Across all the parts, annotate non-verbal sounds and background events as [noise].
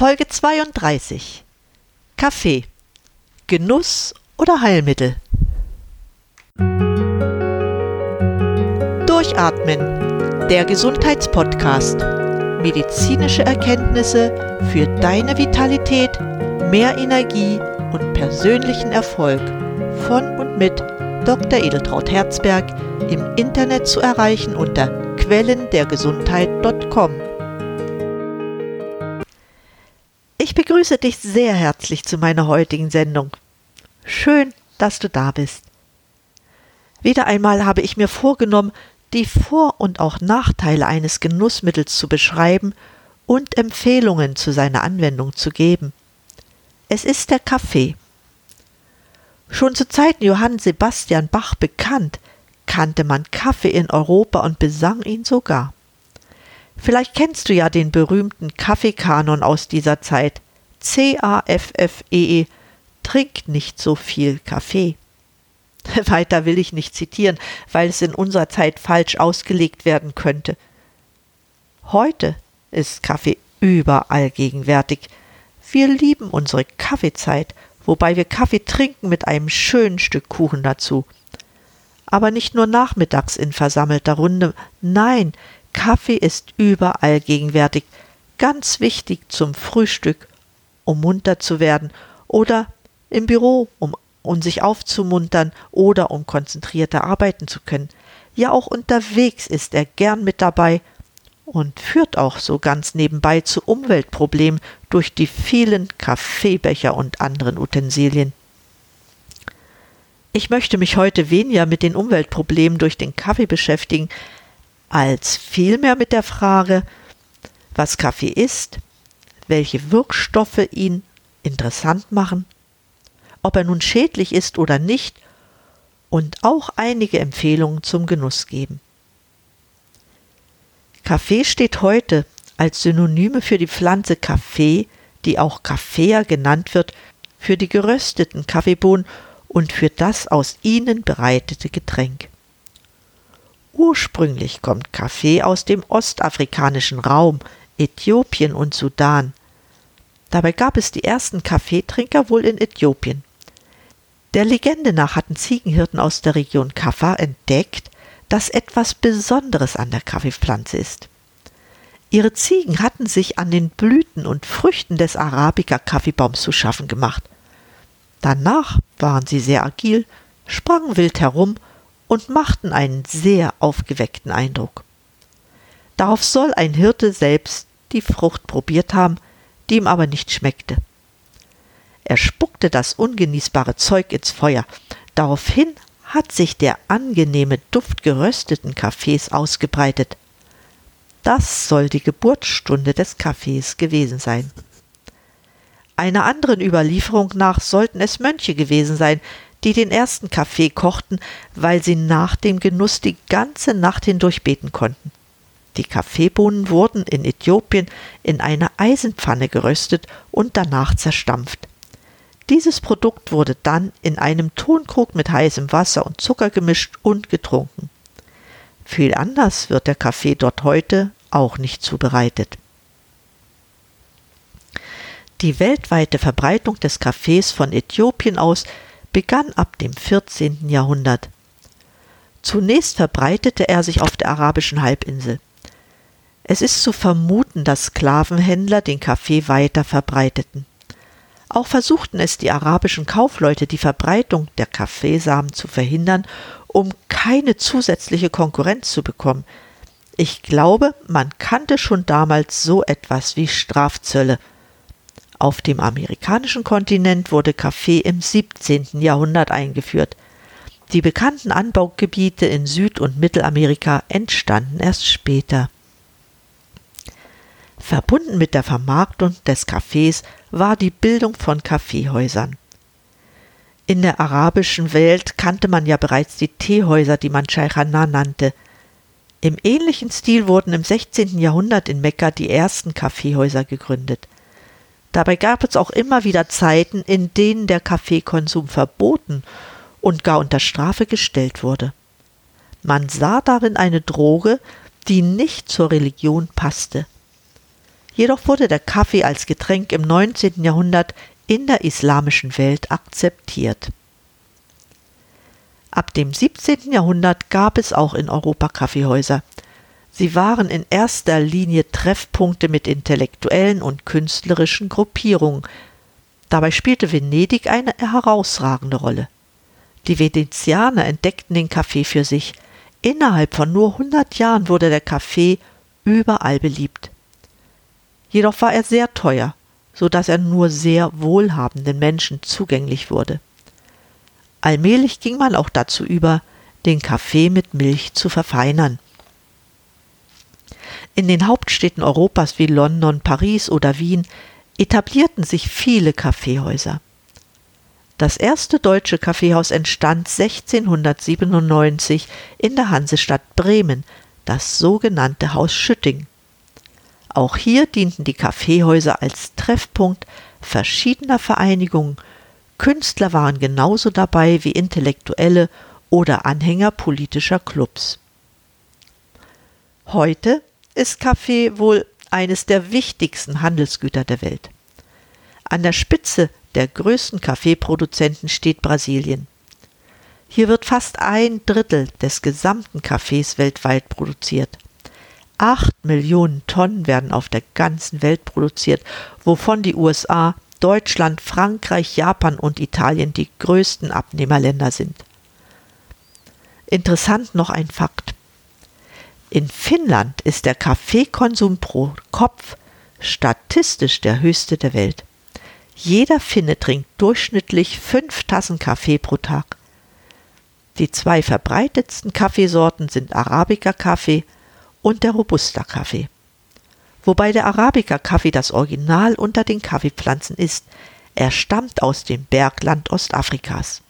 Folge 32 Kaffee. Genuss oder Heilmittel? Durchatmen. Der Gesundheitspodcast. Medizinische Erkenntnisse für deine Vitalität, mehr Energie und persönlichen Erfolg. Von und mit Dr. Edeltraut Herzberg im Internet zu erreichen unter quellendergesundheit.com. Ich begrüße dich sehr herzlich zu meiner heutigen Sendung. Schön, dass du da bist. Wieder einmal habe ich mir vorgenommen, die Vor- und auch Nachteile eines Genussmittels zu beschreiben und Empfehlungen zu seiner Anwendung zu geben. Es ist der Kaffee. Schon zu Zeiten Johann Sebastian Bach bekannt, kannte man Kaffee in Europa und besang ihn sogar. Vielleicht kennst du ja den berühmten Kaffeekanon aus dieser Zeit. C-A-F-F-E-E. -E. Trink nicht so viel Kaffee. [laughs] Weiter will ich nicht zitieren, weil es in unserer Zeit falsch ausgelegt werden könnte. Heute ist Kaffee überall gegenwärtig. Wir lieben unsere Kaffeezeit, wobei wir Kaffee trinken mit einem schönen Stück Kuchen dazu. Aber nicht nur nachmittags in versammelter Runde, nein, Kaffee ist überall gegenwärtig, ganz wichtig zum Frühstück, um munter zu werden, oder im Büro, um, um sich aufzumuntern oder um konzentrierter arbeiten zu können. Ja, auch unterwegs ist er gern mit dabei und führt auch so ganz nebenbei zu Umweltproblemen durch die vielen Kaffeebecher und anderen Utensilien. Ich möchte mich heute weniger mit den Umweltproblemen durch den Kaffee beschäftigen, als vielmehr mit der Frage, was Kaffee ist, welche Wirkstoffe ihn interessant machen, ob er nun schädlich ist oder nicht und auch einige Empfehlungen zum Genuss geben. Kaffee steht heute als Synonyme für die Pflanze Kaffee, die auch Kaffea genannt wird, für die gerösteten Kaffeebohnen und für das aus ihnen bereitete Getränk. Ursprünglich kommt Kaffee aus dem ostafrikanischen Raum, Äthiopien und Sudan. Dabei gab es die ersten Kaffeetrinker wohl in Äthiopien. Der Legende nach hatten Ziegenhirten aus der Region Kaffa entdeckt, dass etwas Besonderes an der Kaffeepflanze ist. Ihre Ziegen hatten sich an den Blüten und Früchten des Arabica-Kaffeebaums zu schaffen gemacht. Danach waren sie sehr agil, sprangen wild herum und machten einen sehr aufgeweckten Eindruck. Darauf soll ein Hirte selbst die Frucht probiert haben, die ihm aber nicht schmeckte. Er spuckte das ungenießbare Zeug ins Feuer. Daraufhin hat sich der angenehme Duft gerösteten Kaffees ausgebreitet. Das soll die Geburtsstunde des Kaffees gewesen sein. Einer anderen Überlieferung nach sollten es Mönche gewesen sein, die den ersten Kaffee kochten, weil sie nach dem Genuss die ganze Nacht hindurch beten konnten. Die Kaffeebohnen wurden in Äthiopien in einer Eisenpfanne geröstet und danach zerstampft. Dieses Produkt wurde dann in einem Tonkrug mit heißem Wasser und Zucker gemischt und getrunken. Viel anders wird der Kaffee dort heute auch nicht zubereitet. Die weltweite Verbreitung des Kaffees von Äthiopien aus begann ab dem 14. Jahrhundert. Zunächst verbreitete er sich auf der arabischen Halbinsel. Es ist zu vermuten, dass Sklavenhändler den Kaffee weiter verbreiteten. Auch versuchten es die arabischen Kaufleute, die Verbreitung der Kaffeesamen zu verhindern, um keine zusätzliche Konkurrenz zu bekommen. Ich glaube, man kannte schon damals so etwas wie Strafzölle, auf dem amerikanischen Kontinent wurde Kaffee im 17. Jahrhundert eingeführt. Die bekannten Anbaugebiete in Süd- und Mittelamerika entstanden erst später. Verbunden mit der Vermarktung des Kaffees war die Bildung von Kaffeehäusern. In der arabischen Welt kannte man ja bereits die Teehäuser, die man Shaykhana nannte. Im ähnlichen Stil wurden im 16. Jahrhundert in Mekka die ersten Kaffeehäuser gegründet. Dabei gab es auch immer wieder Zeiten, in denen der Kaffeekonsum verboten und gar unter Strafe gestellt wurde. Man sah darin eine Droge, die nicht zur Religion passte. Jedoch wurde der Kaffee als Getränk im 19. Jahrhundert in der islamischen Welt akzeptiert. Ab dem 17. Jahrhundert gab es auch in Europa Kaffeehäuser. Sie waren in erster Linie Treffpunkte mit intellektuellen und künstlerischen Gruppierungen. Dabei spielte Venedig eine herausragende Rolle. Die Venezianer entdeckten den Kaffee für sich. Innerhalb von nur 100 Jahren wurde der Kaffee überall beliebt. Jedoch war er sehr teuer, so dass er nur sehr wohlhabenden Menschen zugänglich wurde. Allmählich ging man auch dazu über, den Kaffee mit Milch zu verfeinern. In den Hauptstädten Europas wie London, Paris oder Wien etablierten sich viele Kaffeehäuser. Das erste deutsche Kaffeehaus entstand 1697 in der Hansestadt Bremen, das sogenannte Haus Schütting. Auch hier dienten die Kaffeehäuser als Treffpunkt verschiedener Vereinigungen. Künstler waren genauso dabei wie Intellektuelle oder Anhänger politischer Clubs. Heute ist Kaffee wohl eines der wichtigsten Handelsgüter der Welt. An der Spitze der größten Kaffeeproduzenten steht Brasilien. Hier wird fast ein Drittel des gesamten Kaffees weltweit produziert. Acht Millionen Tonnen werden auf der ganzen Welt produziert, wovon die USA, Deutschland, Frankreich, Japan und Italien die größten Abnehmerländer sind. Interessant noch ein Fakt. In Finnland ist der Kaffeekonsum pro Kopf statistisch der höchste der Welt. Jeder Finne trinkt durchschnittlich fünf Tassen Kaffee pro Tag. Die zwei verbreitetsten Kaffeesorten sind Arabica-Kaffee und der Robusta-Kaffee. Wobei der Arabica-Kaffee das Original unter den Kaffeepflanzen ist. Er stammt aus dem Bergland Ostafrikas.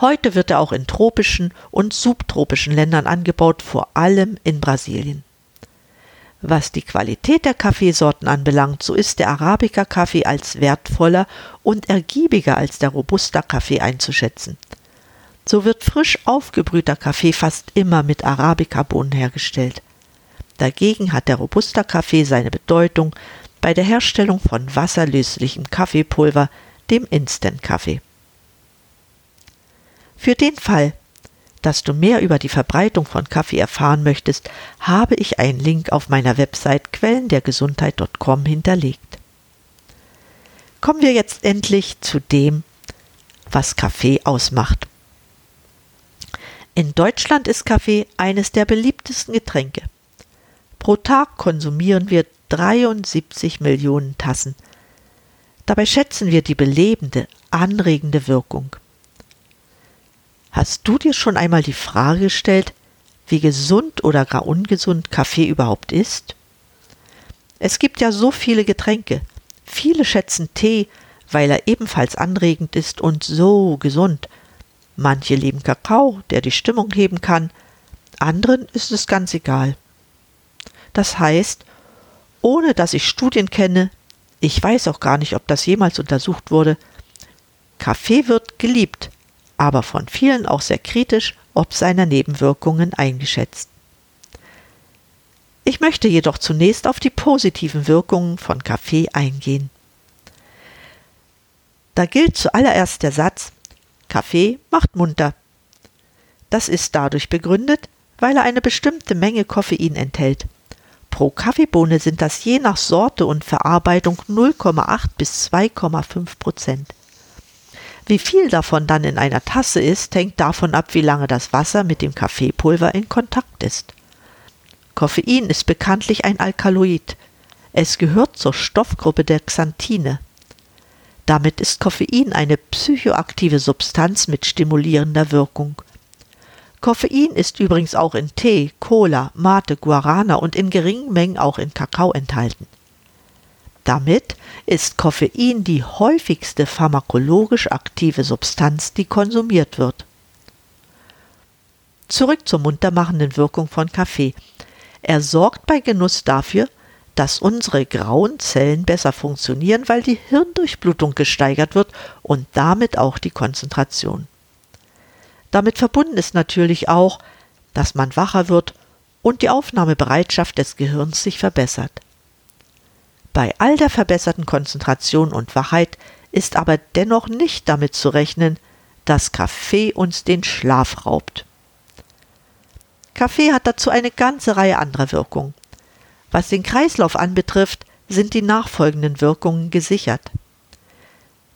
Heute wird er auch in tropischen und subtropischen Ländern angebaut, vor allem in Brasilien. Was die Qualität der Kaffeesorten anbelangt, so ist der Arabica-Kaffee als wertvoller und ergiebiger als der Robusta-Kaffee einzuschätzen. So wird frisch aufgebrühter Kaffee fast immer mit Arabica-Bohnen hergestellt. Dagegen hat der Robusta-Kaffee seine Bedeutung bei der Herstellung von wasserlöslichem Kaffeepulver, dem Instant-Kaffee. Für den Fall, dass du mehr über die Verbreitung von Kaffee erfahren möchtest, habe ich einen Link auf meiner Website quellendergesundheit.com hinterlegt. Kommen wir jetzt endlich zu dem, was Kaffee ausmacht. In Deutschland ist Kaffee eines der beliebtesten Getränke. Pro Tag konsumieren wir 73 Millionen Tassen. Dabei schätzen wir die belebende, anregende Wirkung. Hast du dir schon einmal die Frage gestellt, wie gesund oder gar ungesund Kaffee überhaupt ist? Es gibt ja so viele Getränke. Viele schätzen Tee, weil er ebenfalls anregend ist und so gesund. Manche lieben Kakao, der die Stimmung heben kann. Anderen ist es ganz egal. Das heißt, ohne dass ich Studien kenne, ich weiß auch gar nicht, ob das jemals untersucht wurde, Kaffee wird geliebt, aber von vielen auch sehr kritisch ob seiner Nebenwirkungen eingeschätzt. Ich möchte jedoch zunächst auf die positiven Wirkungen von Kaffee eingehen. Da gilt zuallererst der Satz Kaffee macht munter. Das ist dadurch begründet, weil er eine bestimmte Menge Koffein enthält. Pro Kaffeebohne sind das je nach Sorte und Verarbeitung 0,8 bis 2,5 Prozent. Wie viel davon dann in einer Tasse ist, hängt davon ab, wie lange das Wasser mit dem Kaffeepulver in Kontakt ist. Koffein ist bekanntlich ein Alkaloid. Es gehört zur Stoffgruppe der Xanthine. Damit ist Koffein eine psychoaktive Substanz mit stimulierender Wirkung. Koffein ist übrigens auch in Tee, Cola, Mate, Guarana und in geringen Mengen auch in Kakao enthalten. Damit ist Koffein die häufigste pharmakologisch aktive Substanz, die konsumiert wird. Zurück zur muntermachenden Wirkung von Kaffee. Er sorgt bei Genuss dafür, dass unsere grauen Zellen besser funktionieren, weil die Hirndurchblutung gesteigert wird und damit auch die Konzentration. Damit verbunden ist natürlich auch, dass man wacher wird und die Aufnahmebereitschaft des Gehirns sich verbessert. Bei all der verbesserten Konzentration und Wachheit ist aber dennoch nicht damit zu rechnen, dass Kaffee uns den Schlaf raubt. Kaffee hat dazu eine ganze Reihe anderer Wirkungen. Was den Kreislauf anbetrifft, sind die nachfolgenden Wirkungen gesichert.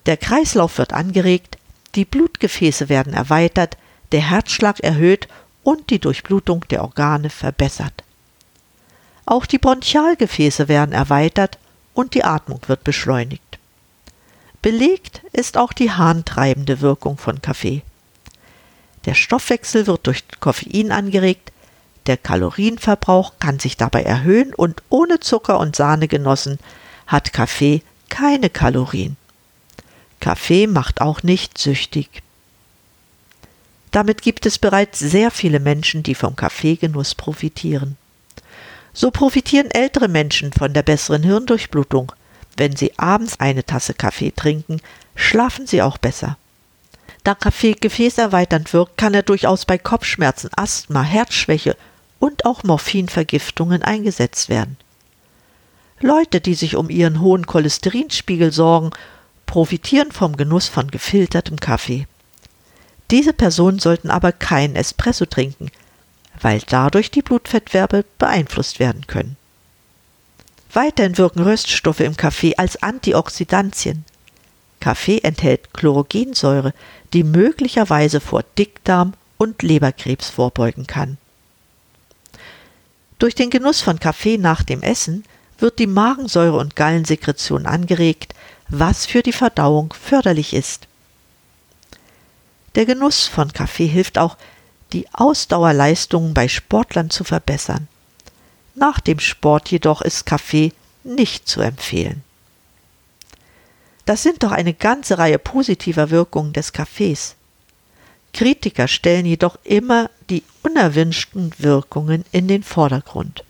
Der Kreislauf wird angeregt, die Blutgefäße werden erweitert, der Herzschlag erhöht und die Durchblutung der Organe verbessert. Auch die Bronchialgefäße werden erweitert und die Atmung wird beschleunigt. Belegt ist auch die harntreibende Wirkung von Kaffee. Der Stoffwechsel wird durch Koffein angeregt, der Kalorienverbrauch kann sich dabei erhöhen und ohne Zucker und Sahne genossen hat Kaffee keine Kalorien. Kaffee macht auch nicht süchtig. Damit gibt es bereits sehr viele Menschen, die vom Kaffeegenuss profitieren. So profitieren ältere Menschen von der besseren Hirndurchblutung. Wenn sie abends eine Tasse Kaffee trinken, schlafen sie auch besser. Da Kaffee gefäßerweiternd wirkt, kann er durchaus bei Kopfschmerzen, Asthma, Herzschwäche und auch Morphinvergiftungen eingesetzt werden. Leute, die sich um ihren hohen Cholesterinspiegel sorgen, profitieren vom Genuss von gefiltertem Kaffee. Diese Personen sollten aber keinen Espresso trinken, weil dadurch die Blutfettwerbe beeinflusst werden können. Weiterhin wirken Röststoffe im Kaffee als Antioxidantien. Kaffee enthält Chlorogensäure, die möglicherweise vor Dickdarm und Leberkrebs vorbeugen kann. Durch den Genuss von Kaffee nach dem Essen wird die Magensäure und Gallensekretion angeregt, was für die Verdauung förderlich ist. Der Genuss von Kaffee hilft auch, die Ausdauerleistungen bei Sportlern zu verbessern. Nach dem Sport jedoch ist Kaffee nicht zu empfehlen. Das sind doch eine ganze Reihe positiver Wirkungen des Kaffees. Kritiker stellen jedoch immer die unerwünschten Wirkungen in den Vordergrund.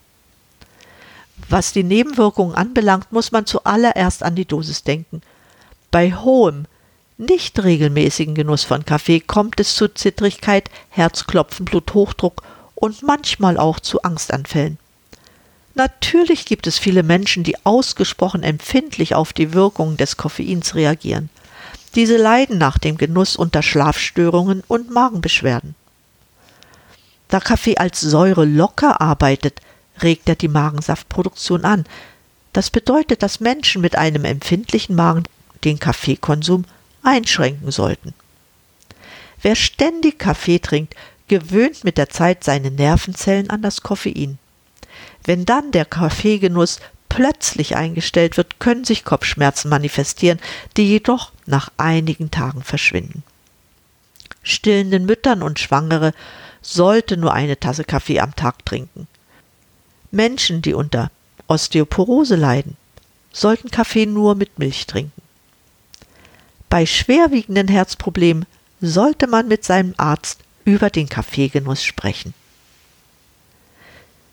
Was die Nebenwirkungen anbelangt, muss man zuallererst an die Dosis denken. Bei hohem, nicht regelmäßigen Genuss von Kaffee kommt es zu Zittrigkeit, Herzklopfen, Bluthochdruck und manchmal auch zu Angstanfällen. Natürlich gibt es viele Menschen, die ausgesprochen empfindlich auf die Wirkungen des Koffeins reagieren. Diese leiden nach dem Genuss unter Schlafstörungen und Magenbeschwerden. Da Kaffee als Säure locker arbeitet, regt er die Magensaftproduktion an. Das bedeutet, dass Menschen mit einem empfindlichen Magen den Kaffeekonsum einschränken sollten. Wer ständig Kaffee trinkt, gewöhnt mit der Zeit seine Nervenzellen an das Koffein. Wenn dann der Kaffeegenuss plötzlich eingestellt wird, können sich Kopfschmerzen manifestieren, die jedoch nach einigen Tagen verschwinden. Stillenden Müttern und Schwangere sollte nur eine Tasse Kaffee am Tag trinken. Menschen, die unter Osteoporose leiden, sollten Kaffee nur mit Milch trinken. Bei schwerwiegenden Herzproblemen sollte man mit seinem Arzt über den Kaffeegenuss sprechen.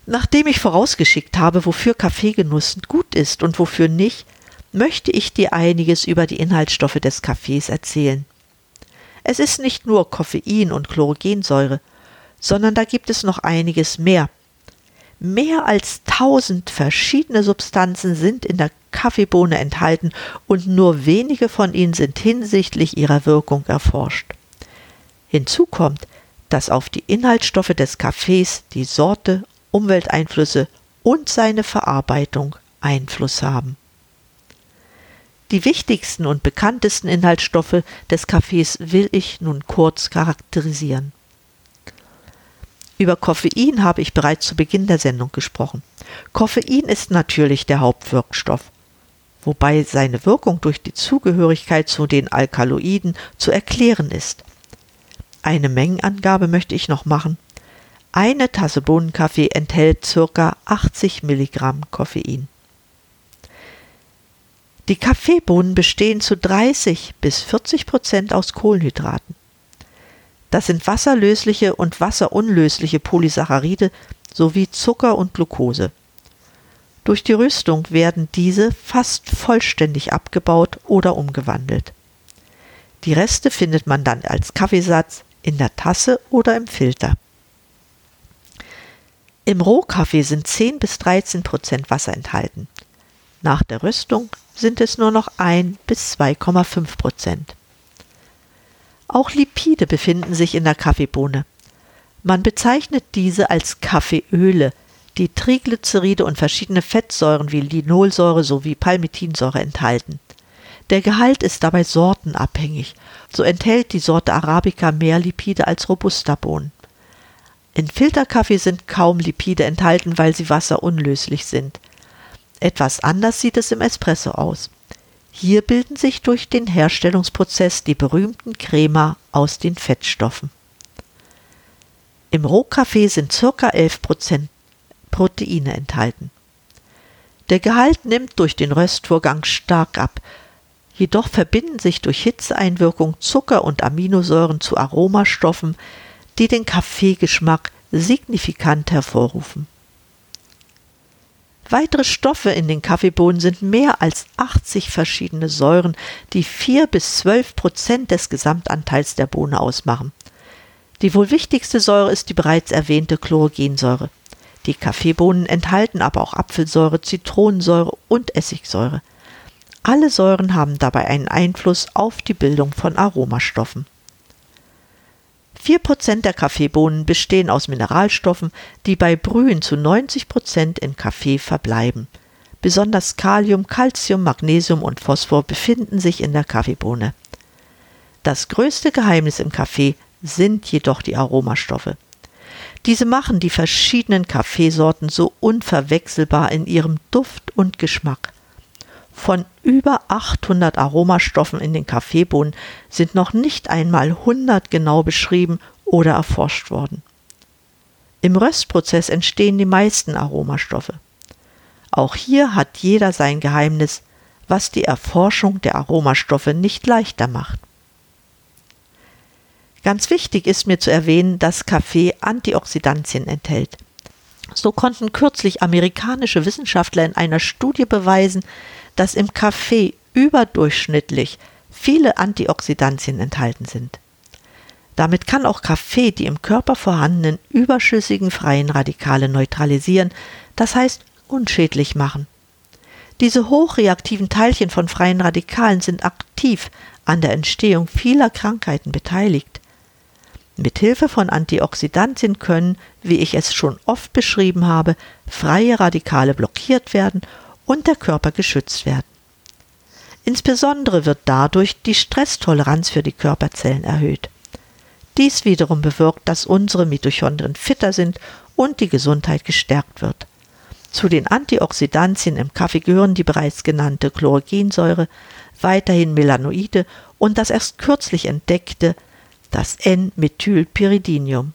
Nachdem ich vorausgeschickt habe, wofür Kaffeegenuss gut ist und wofür nicht, möchte ich dir einiges über die Inhaltsstoffe des Kaffees erzählen. Es ist nicht nur Koffein und Chlorogensäure, sondern da gibt es noch einiges mehr, Mehr als tausend verschiedene Substanzen sind in der Kaffeebohne enthalten und nur wenige von ihnen sind hinsichtlich ihrer Wirkung erforscht. Hinzu kommt, dass auf die Inhaltsstoffe des Kaffees die Sorte, Umwelteinflüsse und seine Verarbeitung Einfluss haben. Die wichtigsten und bekanntesten Inhaltsstoffe des Kaffees will ich nun kurz charakterisieren. Über Koffein habe ich bereits zu Beginn der Sendung gesprochen. Koffein ist natürlich der Hauptwirkstoff, wobei seine Wirkung durch die Zugehörigkeit zu den Alkaloiden zu erklären ist. Eine Mengenangabe möchte ich noch machen. Eine Tasse Bohnenkaffee enthält ca. 80 Milligramm Koffein. Die Kaffeebohnen bestehen zu 30 bis 40 Prozent aus Kohlenhydraten. Das sind wasserlösliche und wasserunlösliche Polysaccharide sowie Zucker und Glucose. Durch die Rüstung werden diese fast vollständig abgebaut oder umgewandelt. Die Reste findet man dann als Kaffeesatz in der Tasse oder im Filter. Im Rohkaffee sind 10 bis 13 Prozent Wasser enthalten. Nach der Röstung sind es nur noch 1 bis 2,5 Prozent. Auch Lipide befinden sich in der Kaffeebohne. Man bezeichnet diese als Kaffeeöle, die Triglyceride und verschiedene Fettsäuren wie Linolsäure sowie Palmitinsäure enthalten. Der Gehalt ist dabei sortenabhängig. So enthält die Sorte Arabica mehr Lipide als Robusta-Bohnen. In Filterkaffee sind kaum Lipide enthalten, weil sie wasserunlöslich sind. Etwas anders sieht es im Espresso aus. Hier bilden sich durch den Herstellungsprozess die berühmten Crema aus den Fettstoffen. Im Rohkaffee sind ca. 11% Proteine enthalten. Der Gehalt nimmt durch den Röstvorgang stark ab, jedoch verbinden sich durch Hitzeeinwirkung Zucker und Aminosäuren zu Aromastoffen, die den Kaffeegeschmack signifikant hervorrufen. Weitere Stoffe in den Kaffeebohnen sind mehr als 80 verschiedene Säuren, die 4 bis 12 Prozent des Gesamtanteils der Bohne ausmachen. Die wohl wichtigste Säure ist die bereits erwähnte Chlorogensäure. Die Kaffeebohnen enthalten aber auch Apfelsäure, Zitronensäure und Essigsäure. Alle Säuren haben dabei einen Einfluss auf die Bildung von Aromastoffen. Vier Prozent der Kaffeebohnen bestehen aus Mineralstoffen, die bei Brühen zu 90 Prozent in Kaffee verbleiben. Besonders Kalium, Calcium, Magnesium und Phosphor befinden sich in der Kaffeebohne. Das größte Geheimnis im Kaffee sind jedoch die Aromastoffe. Diese machen die verschiedenen Kaffeesorten so unverwechselbar in ihrem Duft und Geschmack. Von über 800 Aromastoffen in den Kaffeebohnen sind noch nicht einmal 100 genau beschrieben oder erforscht worden. Im Röstprozess entstehen die meisten Aromastoffe. Auch hier hat jeder sein Geheimnis, was die Erforschung der Aromastoffe nicht leichter macht. Ganz wichtig ist mir zu erwähnen, dass Kaffee Antioxidantien enthält. So konnten kürzlich amerikanische Wissenschaftler in einer Studie beweisen, dass im Kaffee überdurchschnittlich viele Antioxidantien enthalten sind. Damit kann auch Kaffee die im Körper vorhandenen überschüssigen freien Radikale neutralisieren, das heißt unschädlich machen. Diese hochreaktiven Teilchen von freien Radikalen sind aktiv an der Entstehung vieler Krankheiten beteiligt. Mit Hilfe von Antioxidantien können, wie ich es schon oft beschrieben habe, freie Radikale blockiert werden und der Körper geschützt werden. Insbesondere wird dadurch die Stresstoleranz für die Körperzellen erhöht. Dies wiederum bewirkt, dass unsere Mitochondrien fitter sind und die Gesundheit gestärkt wird. Zu den Antioxidantien im Kaffee gehören die bereits genannte Chlorogensäure, weiterhin Melanoide und das erst kürzlich entdeckte das N-Methylpyridinium.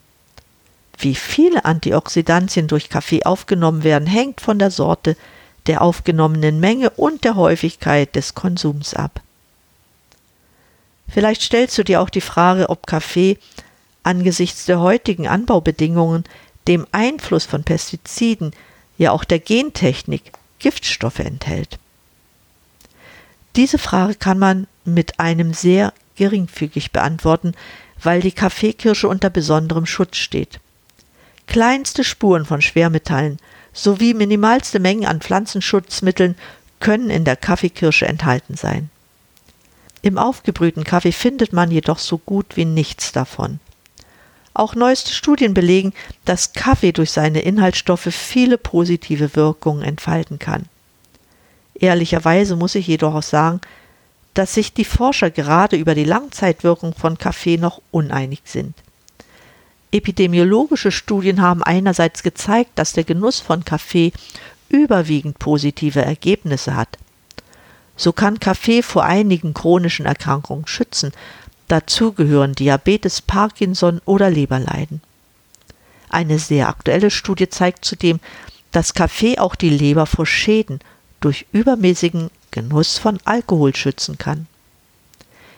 Wie viele Antioxidantien durch Kaffee aufgenommen werden, hängt von der Sorte, der aufgenommenen Menge und der Häufigkeit des Konsums ab. Vielleicht stellst du dir auch die Frage, ob Kaffee angesichts der heutigen Anbaubedingungen, dem Einfluss von Pestiziden, ja auch der Gentechnik Giftstoffe enthält. Diese Frage kann man mit einem sehr geringfügig beantworten, weil die Kaffeekirsche unter besonderem Schutz steht. Kleinste Spuren von Schwermetallen sowie minimalste Mengen an Pflanzenschutzmitteln können in der Kaffeekirsche enthalten sein. Im aufgebrühten Kaffee findet man jedoch so gut wie nichts davon. Auch neueste Studien belegen, dass Kaffee durch seine Inhaltsstoffe viele positive Wirkungen entfalten kann. Ehrlicherweise muss ich jedoch auch sagen, dass sich die Forscher gerade über die Langzeitwirkung von Kaffee noch uneinig sind. Epidemiologische Studien haben einerseits gezeigt, dass der Genuss von Kaffee überwiegend positive Ergebnisse hat. So kann Kaffee vor einigen chronischen Erkrankungen schützen. Dazu gehören Diabetes, Parkinson oder Leberleiden. Eine sehr aktuelle Studie zeigt zudem, dass Kaffee auch die Leber vor Schäden durch übermäßigen Genuss von Alkohol schützen kann.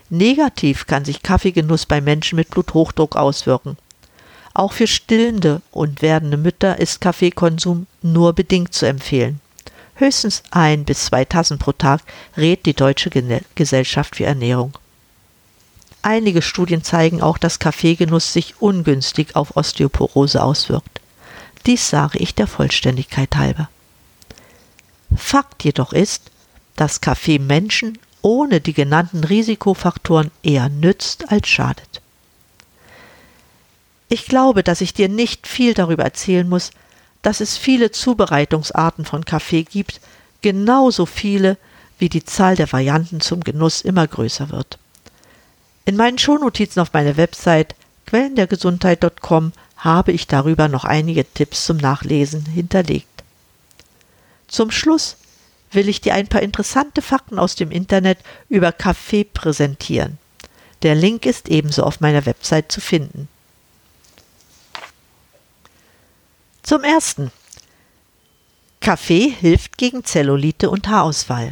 Negativ kann sich Kaffeegenuss bei Menschen mit Bluthochdruck auswirken. Auch für stillende und werdende Mütter ist Kaffeekonsum nur bedingt zu empfehlen. Höchstens ein bis zwei Tassen pro Tag rät die Deutsche Gesellschaft für Ernährung. Einige Studien zeigen auch, dass Kaffeegenuss sich ungünstig auf Osteoporose auswirkt. Dies sage ich der Vollständigkeit halber. Fakt jedoch ist, dass Kaffee Menschen ohne die genannten Risikofaktoren eher nützt als schadet. Ich glaube, dass ich dir nicht viel darüber erzählen muss, dass es viele Zubereitungsarten von Kaffee gibt, genauso viele, wie die Zahl der Varianten zum Genuss immer größer wird. In meinen Shownotizen auf meiner Website quellendergesundheit.com habe ich darüber noch einige Tipps zum Nachlesen hinterlegt. Zum Schluss will ich dir ein paar interessante Fakten aus dem Internet über Kaffee präsentieren. Der Link ist ebenso auf meiner Website zu finden. Zum ersten. Kaffee hilft gegen Zellulite und Haarausfall.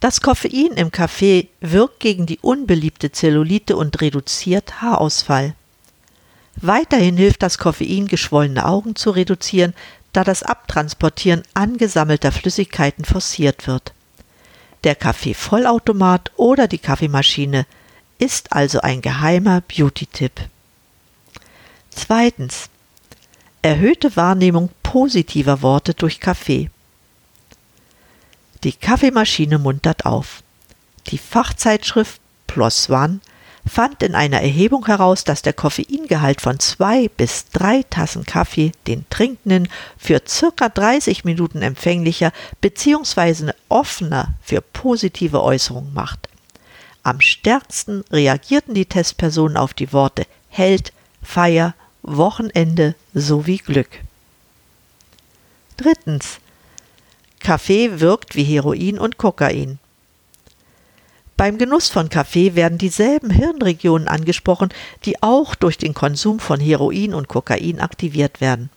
Das Koffein im Kaffee wirkt gegen die unbeliebte Zellulite und reduziert Haarausfall. Weiterhin hilft das Koffein, geschwollene Augen zu reduzieren, da das Abtransportieren angesammelter Flüssigkeiten forciert wird. Der Kaffeevollautomat oder die Kaffeemaschine ist also ein geheimer Beauty-Tipp. Zweitens. Erhöhte Wahrnehmung positiver Worte durch Kaffee. Die Kaffeemaschine muntert auf. Die Fachzeitschrift PLOS ONE fand in einer Erhebung heraus, dass der Koffeingehalt von zwei bis drei Tassen Kaffee den Trinkenden für circa 30 Minuten empfänglicher bzw. offener für positive Äußerungen macht. Am stärksten reagierten die Testpersonen auf die Worte Held, Feier, Wochenende sowie Glück. Drittens. Kaffee wirkt wie Heroin und Kokain. Beim Genuss von Kaffee werden dieselben Hirnregionen angesprochen, die auch durch den Konsum von Heroin und Kokain aktiviert werden.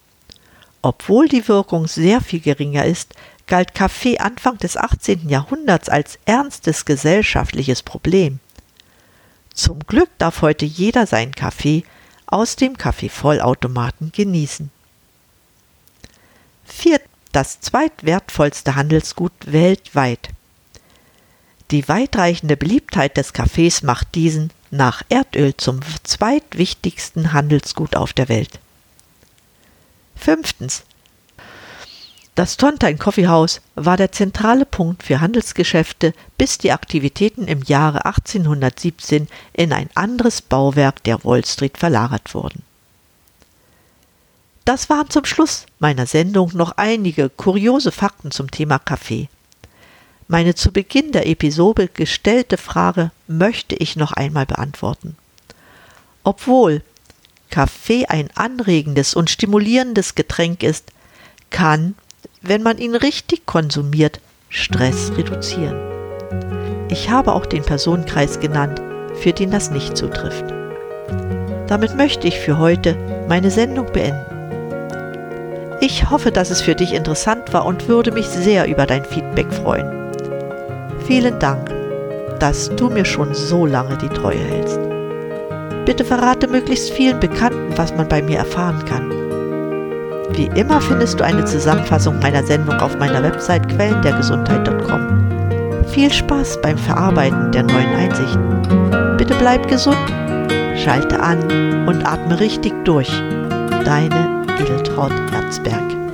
Obwohl die Wirkung sehr viel geringer ist, galt Kaffee Anfang des 18. Jahrhunderts als ernstes gesellschaftliches Problem. Zum Glück darf heute jeder seinen Kaffee aus dem Kaffeevollautomaten genießen. Viertens das zweitwertvollste Handelsgut weltweit. Die weitreichende Beliebtheit des Kaffees macht diesen nach Erdöl zum zweitwichtigsten Handelsgut auf der Welt. Fünftens. Das Tontein Coffeehouse war der zentrale Punkt für Handelsgeschäfte, bis die Aktivitäten im Jahre 1817 in ein anderes Bauwerk der Wall Street verlagert wurden. Das waren zum Schluss meiner Sendung noch einige kuriose Fakten zum Thema Kaffee. Meine zu Beginn der Episode gestellte Frage möchte ich noch einmal beantworten. Obwohl Kaffee ein anregendes und stimulierendes Getränk ist, kann, wenn man ihn richtig konsumiert, Stress reduzieren. Ich habe auch den Personenkreis genannt, für den das nicht zutrifft. Damit möchte ich für heute meine Sendung beenden. Ich hoffe, dass es für dich interessant war und würde mich sehr über dein Feedback freuen. Vielen Dank, dass du mir schon so lange die Treue hältst. Bitte verrate möglichst vielen Bekannten, was man bei mir erfahren kann. Wie immer findest du eine Zusammenfassung meiner Sendung auf meiner Website quellendergesundheit.com. Viel Spaß beim Verarbeiten der neuen Einsichten. Bitte bleib gesund, schalte an und atme richtig durch. Deine Edeltraut Herzberg.